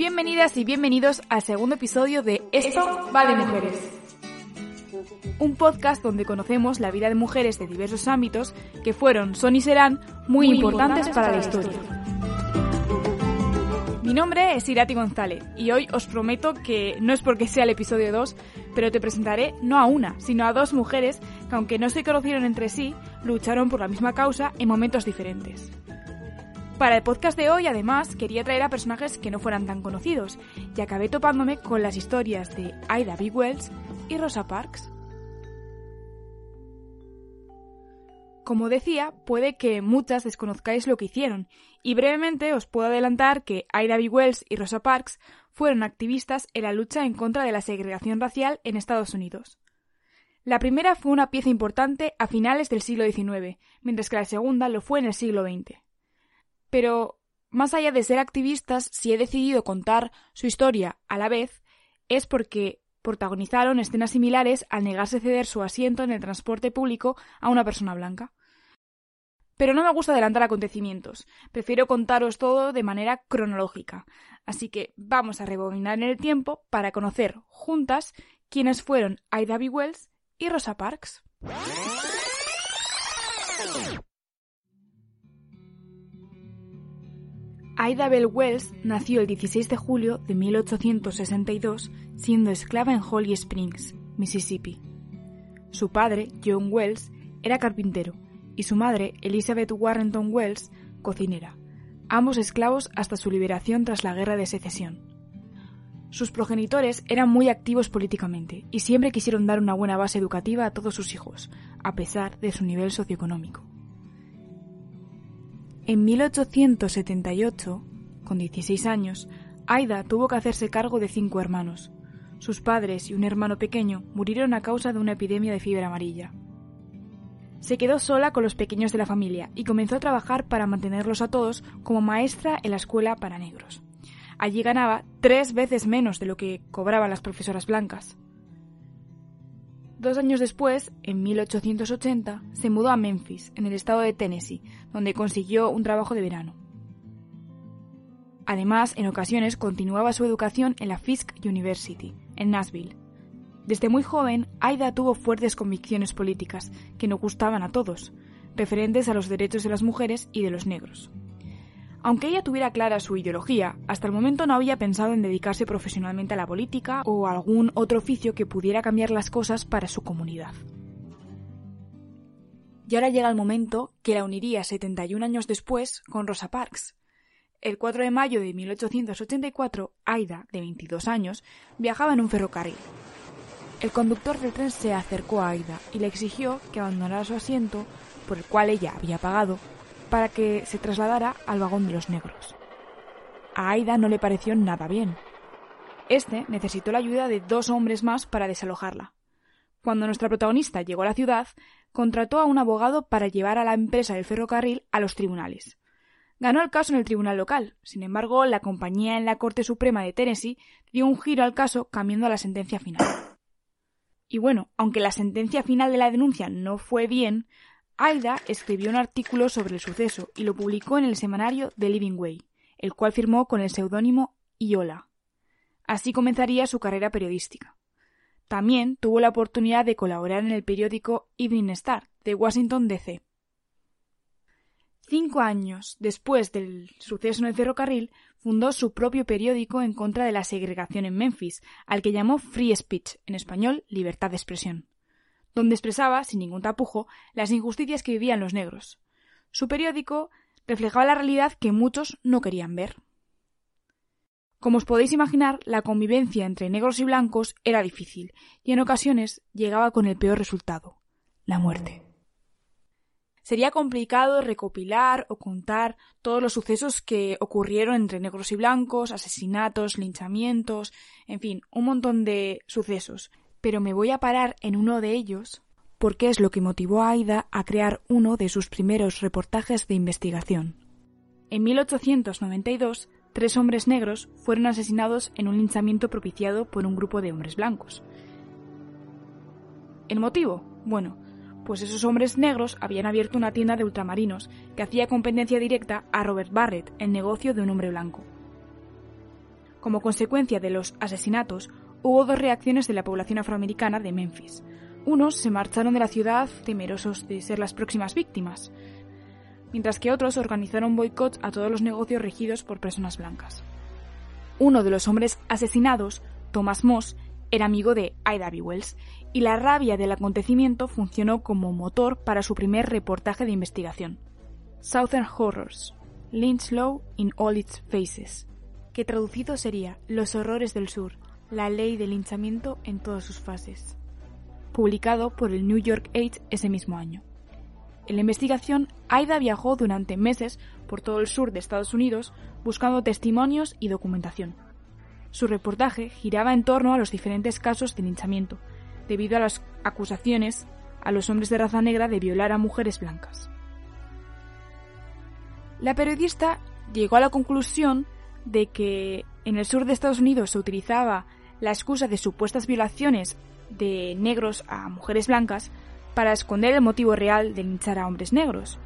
Bienvenidas y bienvenidos al segundo episodio de Esto va de mujeres. Un podcast donde conocemos la vida de mujeres de diversos ámbitos que fueron, son y serán muy, importantes, para, la historia. Mi nombre es Irati González y hoy os prometo que no es porque sea el episodio 2, pero te presentaré no a una, sino a dos mujeres que aunque no se conocieron entre sí, lucharon por la misma causa en momentos diferentes. Para el podcast de hoy, además, quería traer a personajes que no fueran tan conocidos, y acabé topándome con las historias de Ida B. Wells y Rosa Parks. Como decía, puede que muchas desconozcáis lo que hicieron, y brevemente os puedo adelantar que Ida B. Wells y Rosa Parks fueron activistas en la lucha en contra de la segregación racial en Estados Unidos. La primera fue una pieza importante a finales del siglo XIX, mientras que la segunda lo fue en el siglo XX. Pero, más allá de ser activistas, si he decidido contar su historia a la vez, es porque protagonizaron escenas similares al negarse ceder su asiento en el transporte público a una persona blanca. Pero no me gusta adelantar acontecimientos, prefiero contaros todo de manera cronológica, así que vamos a rebobinar en el tiempo para conocer juntas quiénes fueron Ida B. Wells y Rosa Parks. Ida Bell Wells nació el 16 de julio de 1862 siendo esclava en Holly Springs, Mississippi. Su padre, John Wells, era carpintero y su madre, Elizabeth Warrenton Wells, cocinera, ambos esclavos hasta su liberación tras la Guerra de Secesión. Sus progenitores eran muy activos políticamente y siempre quisieron dar una buena base educativa a todos sus hijos, a pesar de su nivel socioeconómico. En 1878, con 16 años, Aida tuvo que hacerse cargo de cinco hermanos. Sus padres y un hermano pequeño murieron a causa de una epidemia de fiebre amarilla. Se quedó sola con los pequeños de la familia y comenzó a trabajar para mantenerlos a todos como maestra en la escuela para negros. Allí ganaba tres veces menos de lo que cobraban las profesoras blancas. Dos años después, en 1880, se mudó a Memphis, en el estado de Tennessee, donde consiguió un trabajo de verano. Además, en ocasiones continuaba su educación en la Fisk University, en Nashville. Desde muy joven, Aida tuvo fuertes convicciones políticas que no gustaban a todos, referentes a los derechos de las mujeres y de los negros. Aunque ella tuviera clara su ideología, hasta el momento no había pensado en dedicarse profesionalmente a la política o a algún otro oficio que pudiera cambiar las cosas para su comunidad. Y ahora llega el momento que la uniría 71 años después con Rosa Parks. El 4 de mayo de 1884, Aida, de 22 años, viajaba en un ferrocarril. El conductor del tren se acercó a Aida y le exigió que abandonara su asiento, por el cual ella había pagado, para que se trasladara al vagón de los negros. A Aida no le pareció nada bien. Este necesitó la ayuda de dos hombres más para desalojarla. Cuando nuestra protagonista llegó a la ciudad, contrató a un abogado para llevar a la empresa del ferrocarril a los tribunales. Ganó el caso en el tribunal local. Sin embargo, la compañía en la Corte Suprema de Tennessee dio un giro al caso cambiando la sentencia final. Y bueno, aunque la sentencia final de la denuncia no fue bien, Aida escribió un artículo sobre el suceso y lo publicó en el semanario The Living Way, el cual firmó con el seudónimo Iola. Así comenzaría su carrera periodística. También tuvo la oportunidad de colaborar en el periódico Evening Star de Washington, D.C. Cinco años después del suceso en el ferrocarril, fundó su propio periódico en contra de la segregación en Memphis, al que llamó Free Speech, en español Libertad de Expresión donde expresaba, sin ningún tapujo, las injusticias que vivían los negros. Su periódico reflejaba la realidad que muchos no querían ver. Como os podéis imaginar, la convivencia entre negros y blancos era difícil, y en ocasiones llegaba con el peor resultado, la muerte. Sería complicado recopilar o contar todos los sucesos que ocurrieron entre negros y blancos, asesinatos, linchamientos, en fin, un montón de sucesos pero me voy a parar en uno de ellos porque es lo que motivó a Aida a crear uno de sus primeros reportajes de investigación. En 1892, tres hombres negros fueron asesinados en un linchamiento propiciado por un grupo de hombres blancos. ¿El motivo? Bueno, pues esos hombres negros habían abierto una tienda de ultramarinos que hacía competencia directa a Robert Barrett, el negocio de un hombre blanco. Como consecuencia de los asesinatos, hubo dos reacciones de la población afroamericana de Memphis. Unos se marcharon de la ciudad temerosos de ser las próximas víctimas, mientras que otros organizaron boicots a todos los negocios regidos por personas blancas. Uno de los hombres asesinados, Thomas Moss, era amigo de Ida B. Wells, y la rabia del acontecimiento funcionó como motor para su primer reportaje de investigación, Southern Horrors, Lynch Law in All Its Faces, que traducido sería Los horrores del sur, la ley del linchamiento en todas sus fases, publicado por el New York Age ese mismo año. En la investigación, Aida viajó durante meses por todo el sur de Estados Unidos buscando testimonios y documentación. Su reportaje giraba en torno a los diferentes casos de linchamiento, debido a las acusaciones a los hombres de raza negra de violar a mujeres blancas. La periodista llegó a la conclusión de que en el sur de Estados Unidos se utilizaba la excusa de supuestas violaciones de negros a mujeres blancas para esconder el motivo real de linchar a hombres negros.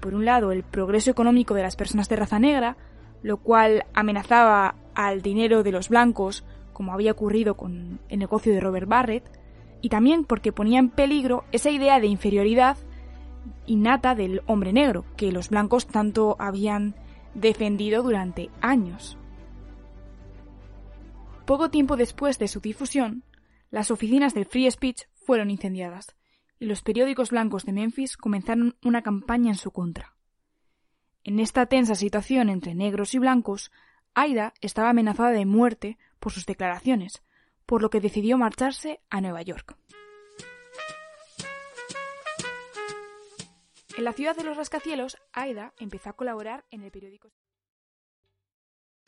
Por un lado, el progreso económico de las personas de raza negra, lo cual amenazaba al dinero de los blancos, como había ocurrido con el negocio de Robert Barrett, y también porque ponía en peligro esa idea de inferioridad innata del hombre negro, que los blancos tanto habían defendido durante años. Poco tiempo después de su difusión, las oficinas del Free Speech fueron incendiadas, y los periódicos blancos de Memphis comenzaron una campaña en su contra. En esta tensa situación entre negros y blancos, Aida estaba amenazada de muerte por sus declaraciones, por lo que decidió marcharse a Nueva York. En la ciudad de los rascacielos, Aida empezó a colaborar en el periódico.